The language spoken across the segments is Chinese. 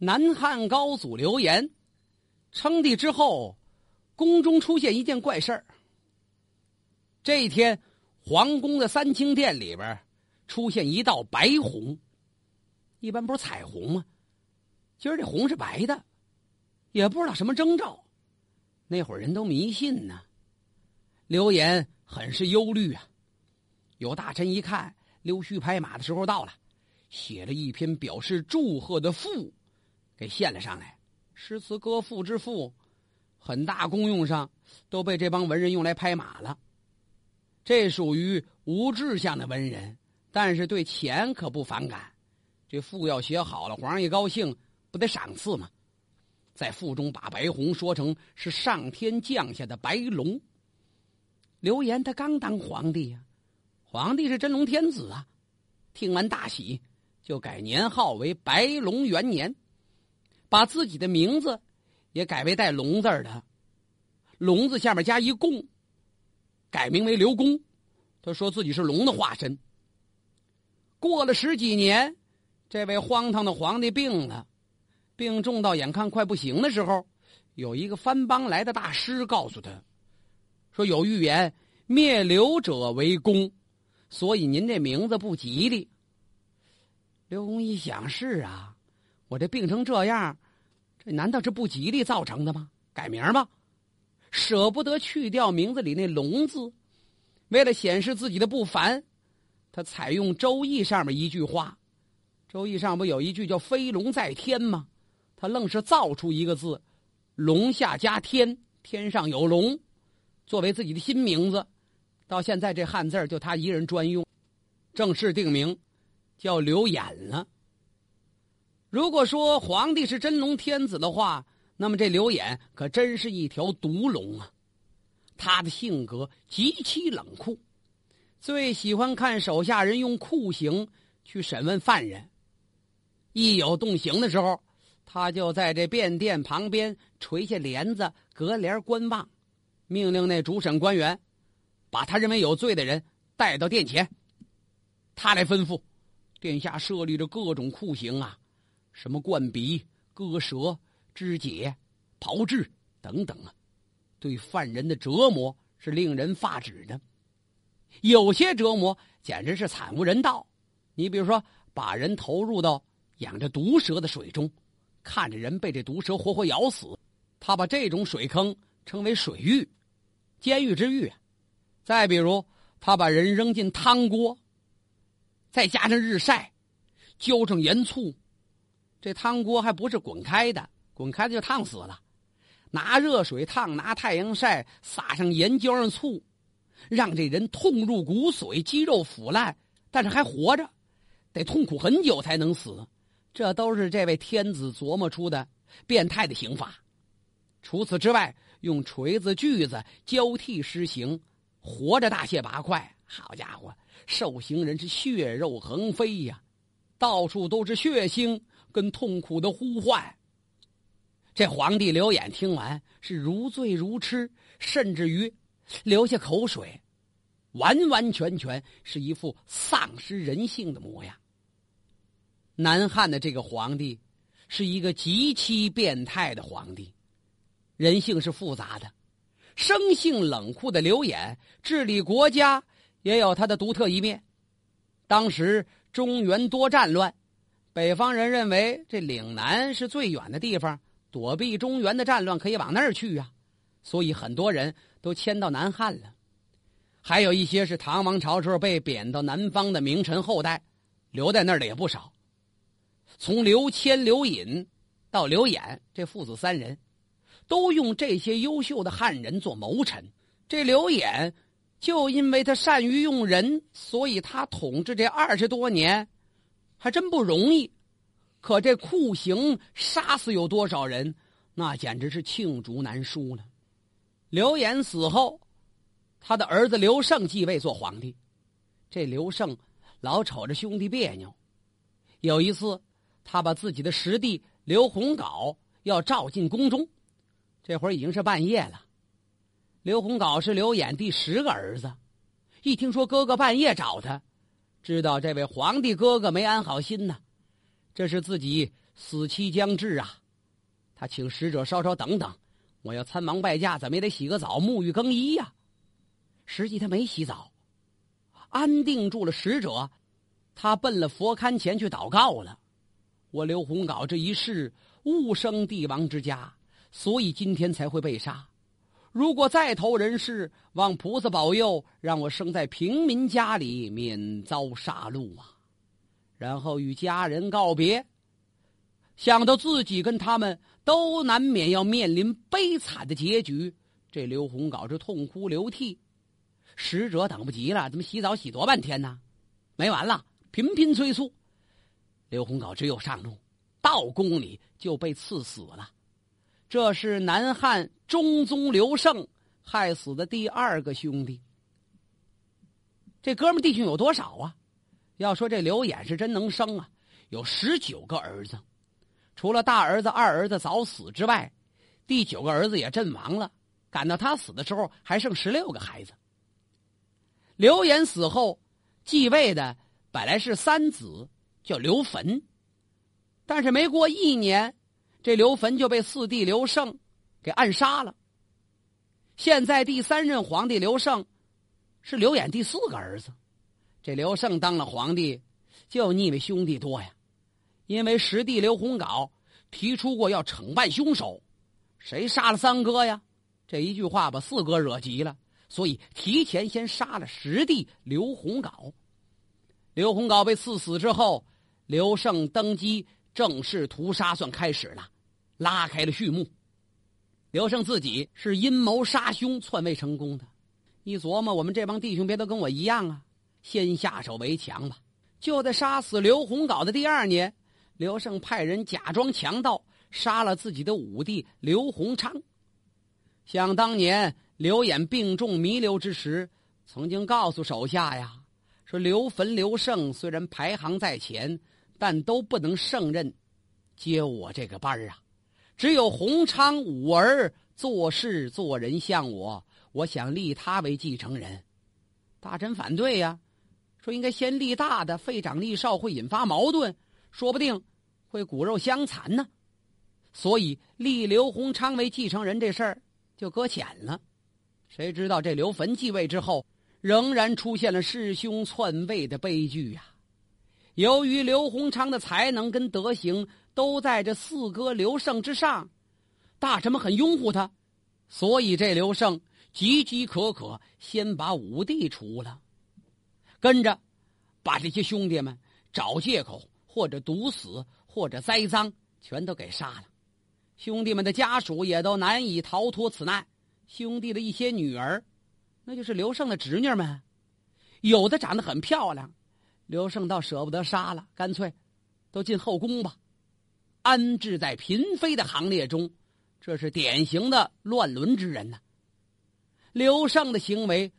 南汉高祖刘岩称帝之后，宫中出现一件怪事儿。这一天，皇宫的三清殿里边出现一道白虹，一般不是彩虹吗？今儿这红是白的，也不知道什么征兆。那会儿人都迷信呢，刘岩很是忧虑啊。有大臣一看溜须拍马的时候到了，写了一篇表示祝贺的赋。给献了上来，诗词歌赋之赋，很大功用上都被这帮文人用来拍马了。这属于无志向的文人，但是对钱可不反感。这赋要写好了，皇上一高兴，不得赏赐吗？在赋中把白虹说成是上天降下的白龙。刘岩他刚当皇帝呀，皇帝是真龙天子啊，听完大喜，就改年号为白龙元年。把自己的名字也改为带“龙”字的，“龙”字下面加一“公”，改名为刘公。他说自己是龙的化身。过了十几年，这位荒唐的皇帝病了，病重到眼看快不行的时候，有一个藩邦来的大师告诉他，说有预言灭刘者为公，所以您这名字不吉利。刘公一想，是啊。我这病成这样，这难道是不吉利造成的吗？改名吧，舍不得去掉名字里那“龙”字，为了显示自己的不凡，他采用《周易》上面一句话，《周易》上不有一句叫“飞龙在天”吗？他愣是造出一个字，“龙”下加“天”，天上有龙，作为自己的新名字。到现在这汉字就他一人专用，正式定名叫刘演了。如果说皇帝是真龙天子的话，那么这刘演可真是一条毒龙啊！他的性格极其冷酷，最喜欢看手下人用酷刑去审问犯人。一有动刑的时候，他就在这便殿旁边垂下帘子，隔帘观望，命令那主审官员把他认为有罪的人带到殿前，他来吩咐。殿下设立着各种酷刑啊！什么灌鼻、割舌、肢解、炮制等等啊，对犯人的折磨是令人发指的。有些折磨简直是惨无人道。你比如说，把人投入到养着毒蛇的水中，看着人被这毒蛇活活咬死，他把这种水坑称为水狱、监狱之狱。再比如，他把人扔进汤锅，再加上日晒，浇上盐醋。这汤锅还不是滚开的，滚开的就烫死了。拿热水烫，拿太阳晒，撒上盐，浇上醋，让这人痛入骨髓，肌肉腐烂，但是还活着，得痛苦很久才能死。这都是这位天子琢磨出的变态的刑法。除此之外，用锤子、锯子交替施行，活着大卸八块。好家伙，受刑人是血肉横飞呀，到处都是血腥。跟痛苦的呼唤。这皇帝刘演听完是如醉如痴，甚至于流下口水，完完全全是一副丧失人性的模样。南汉的这个皇帝是一个极其变态的皇帝，人性是复杂的，生性冷酷的刘演治理国家也有他的独特一面。当时中原多战乱。北方人认为这岭南是最远的地方，躲避中原的战乱可以往那儿去呀，所以很多人都迁到南汉了。还有一些是唐王朝时候被贬到南方的名臣后代，留在那儿的也不少。从刘谦、刘隐到刘演这父子三人，都用这些优秀的汉人做谋臣。这刘演就因为他善于用人，所以他统治这二十多年。还真不容易，可这酷刑杀死有多少人？那简直是罄竹难书了。刘演死后，他的儿子刘胜继位做皇帝。这刘胜老瞅着兄弟别扭。有一次，他把自己的师弟刘洪镐要召进宫中，这会儿已经是半夜了。刘洪镐是刘演第十个儿子，一听说哥哥半夜找他。知道这位皇帝哥哥没安好心呢，这是自己死期将至啊！他请使者稍稍等等，我要参忙拜驾，怎么也得洗个澡，沐浴更衣呀。实际他没洗澡，安定住了使者，他奔了佛龛前去祷告了。我刘洪镐这一世误生帝王之家，所以今天才会被杀。如果再投人世，望菩萨保佑，让我生在平民家里，免遭杀戮啊！然后与家人告别，想到自己跟他们都难免要面临悲惨的结局，这刘洪镐就痛哭流涕。使者等不及了，怎么洗澡洗多半天呢？没完了，频频催促。刘洪镐只有上路，到宫里就被赐死了。这是南汉中宗刘胜害死的第二个兄弟。这哥们弟兄有多少啊？要说这刘演是真能生啊，有十九个儿子，除了大儿子、二儿子早死之外，第九个儿子也阵亡了。赶到他死的时候，还剩十六个孩子。刘演死后，继位的本来是三子，叫刘坟，但是没过一年。这刘坟就被四弟刘胜给暗杀了。现在第三任皇帝刘胜是刘演第四个儿子。这刘胜当了皇帝，就腻味兄弟多呀。因为十弟刘洪镐提出过要惩办凶手，谁杀了三哥呀？这一句话把四哥惹急了，所以提前先杀了十弟刘洪镐。刘洪镐被赐死之后，刘胜登基。正式屠杀算开始了，拉开了序幕。刘胜自己是阴谋杀兄篡位成功的，一琢磨，我们这帮弟兄别都跟我一样啊，先下手为强吧。就在杀死刘洪镐的第二年，刘胜派人假装强盗，杀了自己的五弟刘洪昌。想当年刘演病重弥留之时，曾经告诉手下呀，说刘坟刘胜虽然排行在前。但都不能胜任接我这个班儿啊！只有洪昌五儿做事做人像我，我想立他为继承人。大臣反对呀，说应该先立大的，废长立少会引发矛盾，说不定会骨肉相残呢。所以立刘洪昌为继承人这事儿就搁浅了。谁知道这刘坟继位之后，仍然出现了弑兄篡位的悲剧呀！由于刘洪昌的才能跟德行都在这四哥刘胜之上，大臣们很拥护他，所以这刘胜岌岌可可，先把五弟除了，跟着把这些兄弟们找借口或者毒死或者栽赃，全都给杀了。兄弟们的家属也都难以逃脱此难。兄弟的一些女儿，那就是刘胜的侄女们，有的长得很漂亮。刘胜倒舍不得杀了，干脆都进后宫吧，安置在嫔妃的行列中。这是典型的乱伦之人呐。刘胜的行为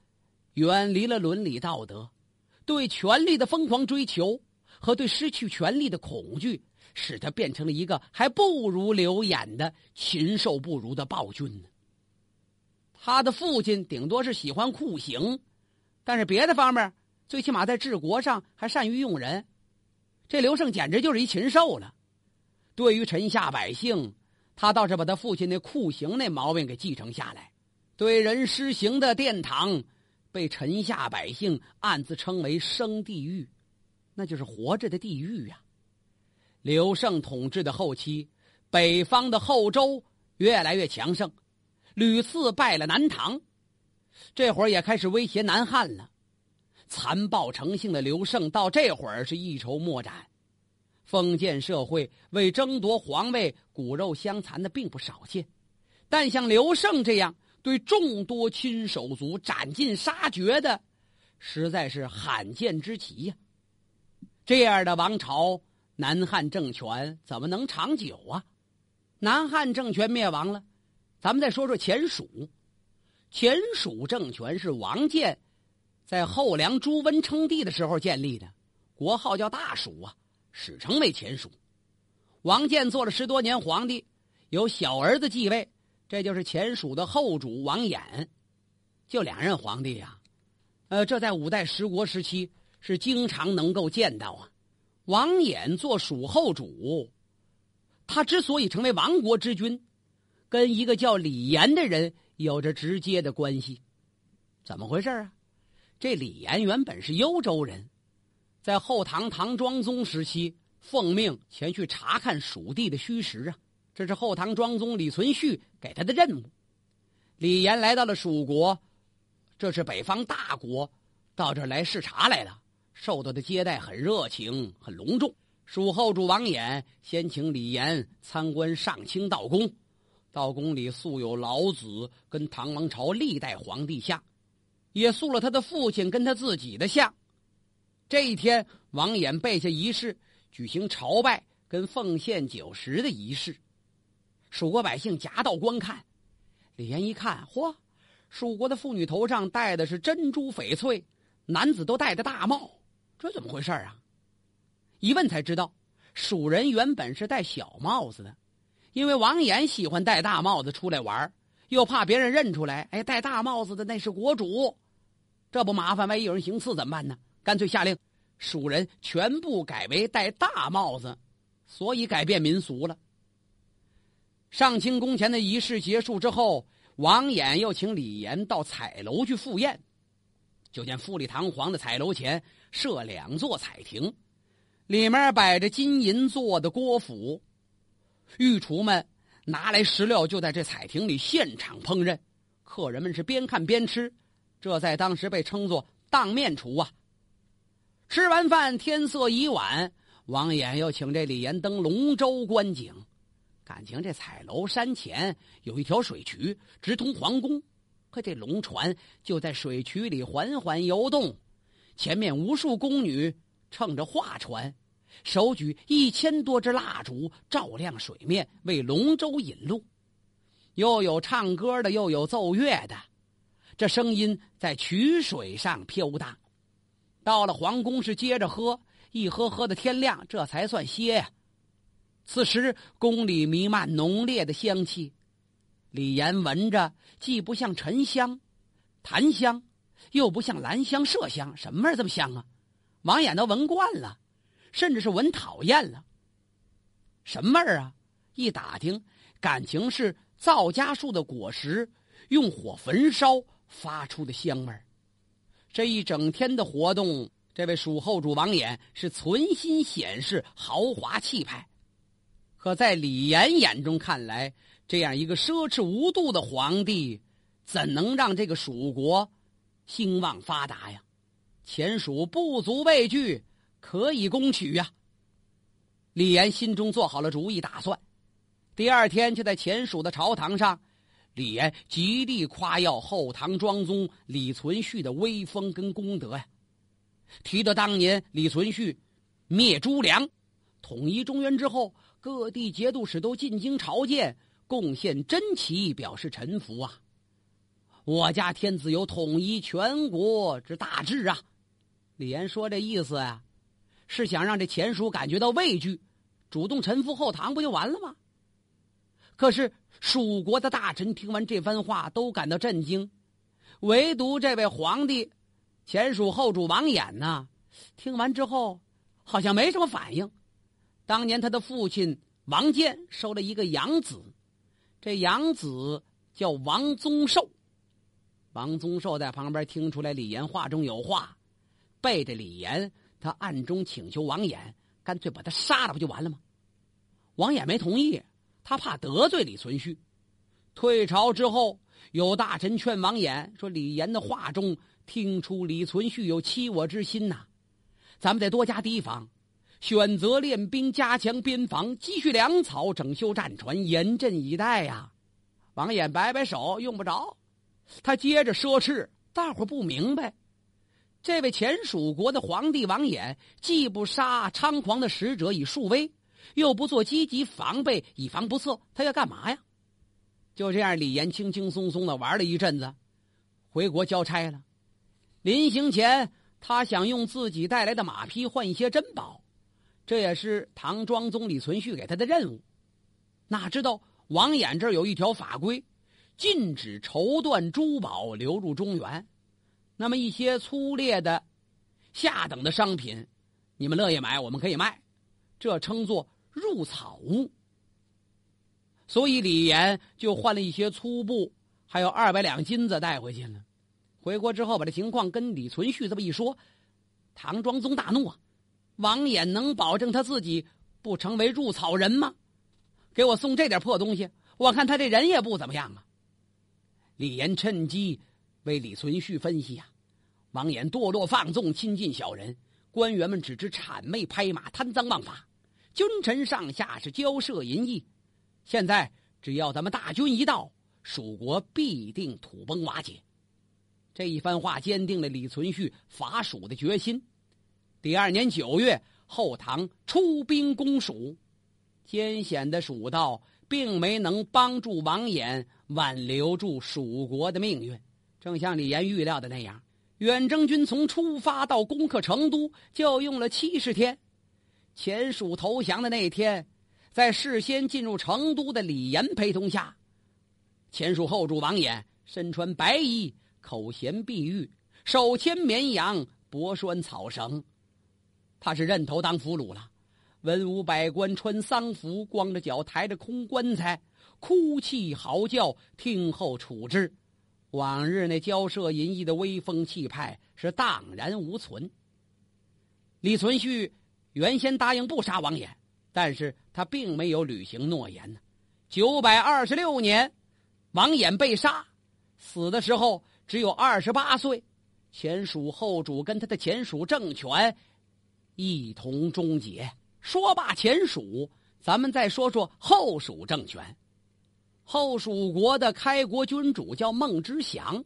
远离了伦理道德，对权力的疯狂追求和对失去权力的恐惧，使他变成了一个还不如刘演的禽兽不如的暴君呢。他的父亲顶多是喜欢酷刑，但是别的方面。最起码在治国上还善于用人，这刘胜简直就是一禽兽了。对于臣下百姓，他倒是把他父亲那酷刑那毛病给继承下来。对人施行的殿堂，被臣下百姓暗自称为“生地狱”，那就是活着的地狱呀。刘胜统治的后期，北方的后周越来越强盛，屡次败了南唐，这会儿也开始威胁南汉了。残暴成性的刘胜到这会儿是一筹莫展，封建社会为争夺皇位骨肉相残的并不少见，但像刘胜这样对众多亲手足斩尽杀绝的，实在是罕见之奇呀。这样的王朝，南汉政权怎么能长久啊？南汉政权灭亡了，咱们再说说前蜀，前蜀政权是王建。在后梁朱温称帝的时候建立的，国号叫大蜀啊，史称为前蜀。王建做了十多年皇帝，由小儿子继位，这就是前蜀的后主王衍，就两任皇帝呀。呃，这在五代十国时期是经常能够见到啊。王衍做蜀后主，他之所以成为亡国之君，跟一个叫李严的人有着直接的关系。怎么回事啊？这李岩原本是幽州人，在后唐唐庄宗时期奉命前去查看蜀地的虚实啊，这是后唐庄宗李存勖给他的任务。李岩来到了蜀国，这是北方大国，到这儿来视察来了，受到的接待很热情，很隆重。蜀后主王衍先请李岩参观上清道宫，道宫里素有老子跟唐王朝历代皇帝像，也塑了他的父亲跟他自己的像。这一天，王衍备下仪式，举行朝拜跟奉献酒食的仪式，蜀国百姓夹道观看。李严一看，嚯，蜀国的妇女头上戴的是珍珠翡翠，男子都戴着大帽，这怎么回事啊？一问才知道，蜀人原本是戴小帽子的，因为王衍喜欢戴大帽子出来玩，又怕别人认出来，哎，戴大帽子的那是国主，这不麻烦，万一有人行刺怎么办呢？干脆下令，蜀人全部改为戴大帽子，所以改变民俗了。上清宫前的仪式结束之后，王衍又请李严到彩楼去赴宴。就见富丽堂皇的彩楼前设两座彩亭，里面摆着金银做的锅釜，御厨们拿来食料就在这彩亭里现场烹饪，客人们是边看边吃，这在当时被称作当面厨啊。吃完饭，天色已晚，王衍又请这李岩登龙舟观景。感情这彩楼山前有一条水渠，直通皇宫。可这龙船就在水渠里缓缓游动，前面无数宫女乘着画船，手举一千多支蜡烛，照亮水面，为龙舟引路。又有唱歌的，又有奏乐的，这声音在曲水上飘荡。到了皇宫，是接着喝，一喝喝到天亮，这才算歇呀。此时宫里弥漫浓烈的香气，李岩闻着既不像沉香、檀香，又不像兰香、麝香，什么味儿这么香啊？王衍都闻惯了，甚至是闻讨厌了。什么味儿啊？一打听，感情是皂荚树的果实用火焚烧发出的香味儿。这一整天的活动，这位蜀后主王衍是存心显示豪华气派。可在李严眼中看来，这样一个奢侈无度的皇帝，怎能让这个蜀国兴旺发达呀？前蜀不足畏惧，可以攻取呀！李严心中做好了主意打算，第二天就在前蜀的朝堂上，李严极力夸耀后唐庄宗李存勖的威风跟功德呀，提到当年李存勖灭朱良，统一中原之后。各地节度使都进京朝见，贡献珍奇，表示臣服啊！我家天子有统一全国之大志啊！李严说这意思啊，是想让这前蜀感觉到畏惧，主动臣服后唐，不就完了吗？可是蜀国的大臣听完这番话，都感到震惊，唯独这位皇帝，前蜀后主王衍呢，听完之后好像没什么反应。当年他的父亲王坚收了一个养子，这养子叫王宗寿。王宗寿在旁边听出来李岩话中有话，背着李岩，他暗中请求王衍，干脆把他杀了不就完了吗？王衍没同意，他怕得罪李存勖。退朝之后，有大臣劝王衍说：“李岩的话中听出李存勖有欺我之心呐，咱们得多加提防。”选择练兵，加强边防，积蓄粮草，整修战船，严阵以待呀！王衍摆摆手，用不着。他接着说：“斥，大伙不明白，这位前蜀国的皇帝王衍，既不杀猖狂的使者以树威，又不做积极防备以防不测，他要干嘛呀？”就这样，李岩轻轻松松的玩了一阵子，回国交差了。临行前，他想用自己带来的马匹换一些珍宝。这也是唐庄宗李存勖给他的任务，哪知道王衍这儿有一条法规，禁止绸缎珠宝流入中原。那么一些粗劣的、下等的商品，你们乐意买，我们可以卖，这称作入草屋。所以李岩就换了一些粗布，还有二百两金子带回去了。回国之后，把这情况跟李存勖这么一说，唐庄宗大怒啊！王衍能保证他自己不成为入草人吗？给我送这点破东西，我看他这人也不怎么样啊！李岩趁机为李存勖分析呀：王衍堕落放纵，亲近小人，官员们只知谄媚拍马，贪赃枉法，君臣上下是交涉淫逸。现在只要咱们大军一到，蜀国必定土崩瓦解。这一番话坚定了李存勖伐蜀的决心。第二年九月，后唐出兵攻蜀，艰险的蜀道并没能帮助王衍挽留住蜀国的命运。正像李岩预料的那样，远征军从出发到攻克成都就用了七十天。前蜀投降的那天。在事先进入成都的李严陪同下，前蜀后主王衍身穿白衣，口衔碧玉，手牵绵羊，脖拴草绳。他是认头当俘虏了。文武百官穿丧服，光着脚抬着空棺材，哭泣嚎叫，听候处置。往日那骄奢淫逸的威风气派是荡然无存。李存勖原先答应不杀王衍。但是他并没有履行诺言呢。九百二十六年，王衍被杀，死的时候只有二十八岁。前蜀后主跟他的前蜀政权一同终结。说罢前蜀，咱们再说说后蜀政权。后蜀国的开国君主叫孟知祥。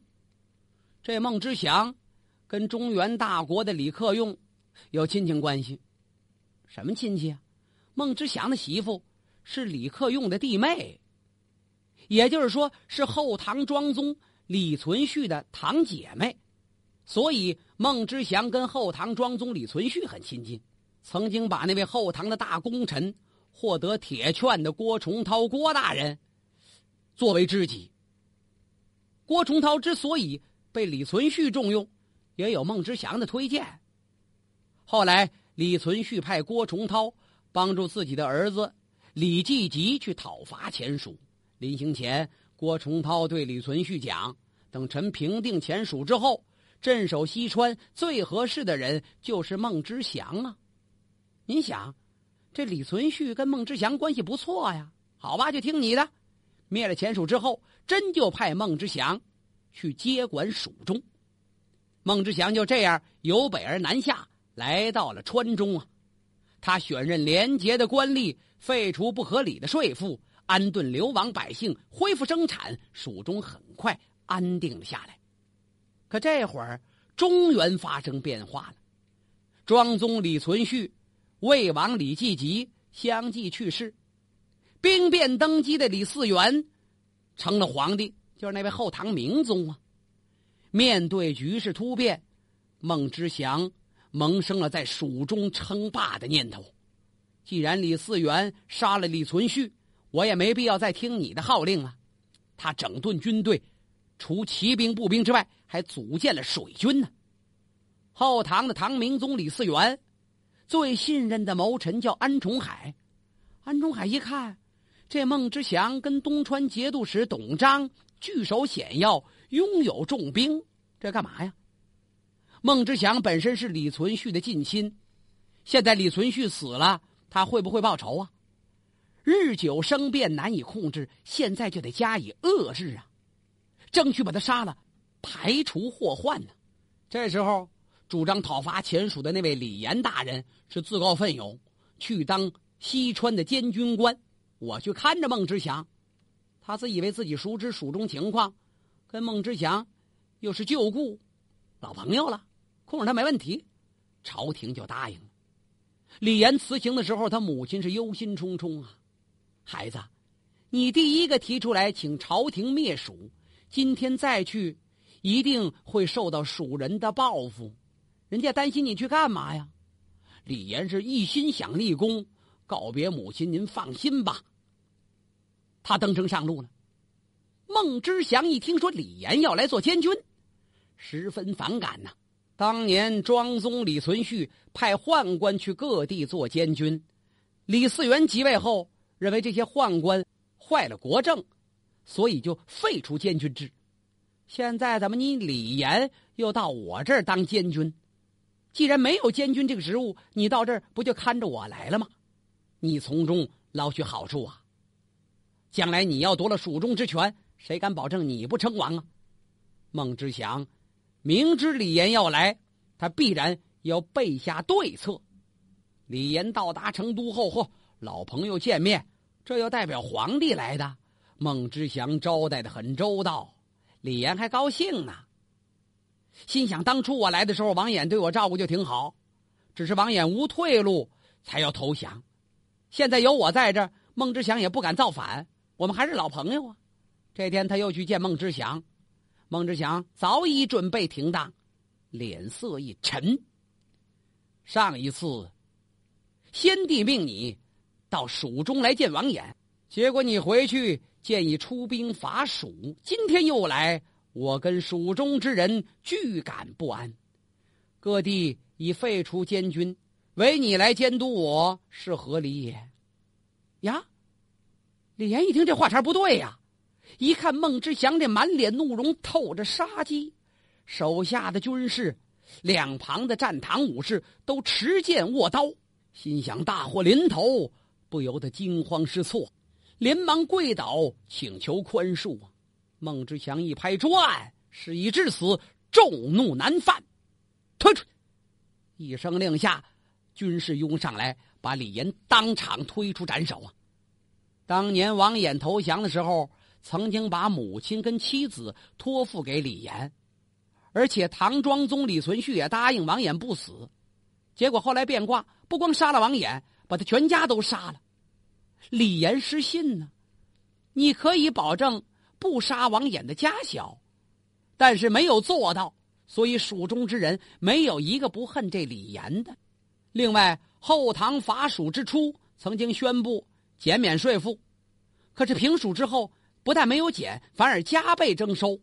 这孟知祥跟中原大国的李克用有亲情关系。什么亲戚啊？孟知祥的媳妇是李克用的弟妹，也就是说是后唐庄宗李存勖的堂姐妹，所以孟知祥跟后唐庄宗李存勖很亲近，曾经把那位后唐的大功臣获得铁券的郭崇韬郭大人作为知己。郭崇韬之所以被李存勖重用，也有孟知祥的推荐。后来李存勖派郭崇韬。帮助自己的儿子李继吉去讨伐前蜀。临行前，郭崇韬对李存勖讲：“等臣平定前蜀之后，镇守西川最合适的人就是孟知祥啊！”您想，这李存勖跟孟知祥关系不错呀？好吧，就听你的。灭了前蜀之后，真就派孟知祥去接管蜀中。孟知祥就这样由北而南下，来到了川中啊。他选任廉洁的官吏，废除不合理的税赋，安顿流亡百姓，恢复生产，蜀中很快安定了下来。可这会儿，中原发生变化了，庄宗李存勖、魏王李继吉相继去世，兵变登基的李嗣源成了皇帝，就是那位后唐明宗啊。面对局势突变，孟知祥。萌生了在蜀中称霸的念头。既然李嗣源杀了李存勖，我也没必要再听你的号令了。他整顿军队，除骑兵、步兵之外，还组建了水军呢。后唐的唐明宗李嗣源最信任的谋臣叫安重海。安重海一看，这孟知祥跟东川节度使董璋据守险要，拥有重兵，这干嘛呀？孟知祥本身是李存勖的近亲，现在李存勖死了，他会不会报仇啊？日久生变，难以控制，现在就得加以遏制啊，争取把他杀了，排除祸患呢。这时候，主张讨伐前蜀的那位李严大人是自告奋勇去当西川的监军官，我去看着孟知祥。他自以为自己熟知蜀中情况，跟孟知祥又是旧故，老朋友了。控制他没问题，朝廷就答应了。李岩辞行的时候，他母亲是忧心忡忡啊。孩子，你第一个提出来请朝廷灭蜀，今天再去，一定会受到蜀人的报复。人家担心你去干嘛呀？李岩是一心想立功，告别母亲，您放心吧。他登城上路了。孟知祥一听说李岩要来做监军，十分反感呐。当年庄宗李存勖派宦官去各地做监军，李嗣源即位后，认为这些宦官坏了国政，所以就废除监军制。现在怎么你李严又到我这儿当监军？既然没有监军这个职务，你到这儿不就看着我来了吗？你从中捞取好处啊！将来你要夺了蜀中之权，谁敢保证你不称王啊？孟知祥明知李严要来，他必然要备下对策。李严到达成都后，嚯，老朋友见面，这要代表皇帝来的。孟知祥招待的很周到，李严还高兴呢。心想，当初我来的时候，王衍对我照顾就挺好，只是王衍无退路，才要投降。现在有我在这儿，孟知祥也不敢造反，我们还是老朋友啊。这天他又去见孟知祥，孟知祥早已准备停当，脸色一沉。上一次，先帝命你到蜀中来见王衍，结果你回去建议出兵伐蜀，今天又来。我跟蜀中之人俱感不安，各地已废除监军，唯你来监督我是何理也？呀！李岩一听这话茬不对呀，一看孟知祥这满脸怒容，透着杀机，手下的军士、两旁的战堂武士都持剑握刀，心想大祸临头，不由得惊慌失措，连忙跪倒请求宽恕啊！孟知祥一拍砖，事已至此，众怒难犯，推出！一声令下，军士拥上来，把李岩当场推出斩首啊！当年王衍投降的时候，曾经把母亲跟妻子托付给李岩，而且唐庄宗李存勖也答应王衍不死。结果后来变卦，不光杀了王衍，把他全家都杀了。李岩失信呢，你可以保证。不杀王衍的家小，但是没有做到，所以蜀中之人没有一个不恨这李岩的。另外，后唐伐蜀之初，曾经宣布减免税赋，可是平蜀之后，不但没有减，反而加倍征收，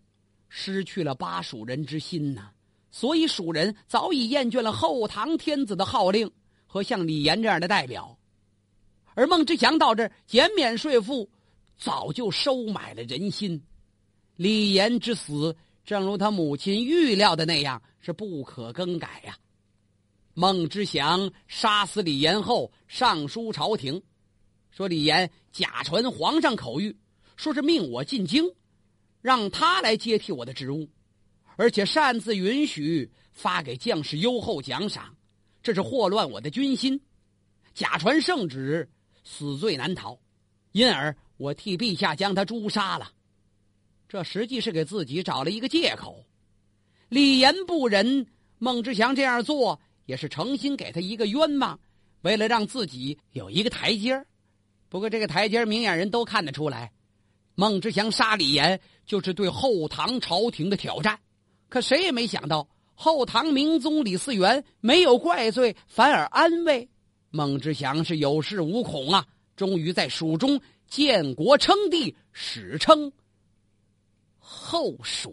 失去了巴蜀人之心呐。所以蜀人早已厌倦了后唐天子的号令和像李严这样的代表，而孟知祥到这减免税赋。早就收买了人心，李严之死，正如他母亲预料的那样，是不可更改呀。孟知祥杀死李严后，上书朝廷，说李岩假传皇上口谕，说是命我进京，让他来接替我的职务，而且擅自允许发给将士优厚奖赏，这是祸乱我的军心，假传圣旨，死罪难逃，因而。我替陛下将他诛杀了，这实际是给自己找了一个借口。李岩不仁，孟知祥这样做也是诚心给他一个冤枉，为了让自己有一个台阶儿不过这个台阶明眼人都看得出来，孟知祥杀李严就是对后唐朝廷的挑战。可谁也没想到，后唐明宗李嗣源没有怪罪，反而安慰孟知祥是有恃无恐啊！终于在蜀中。建国称帝，史称后蜀。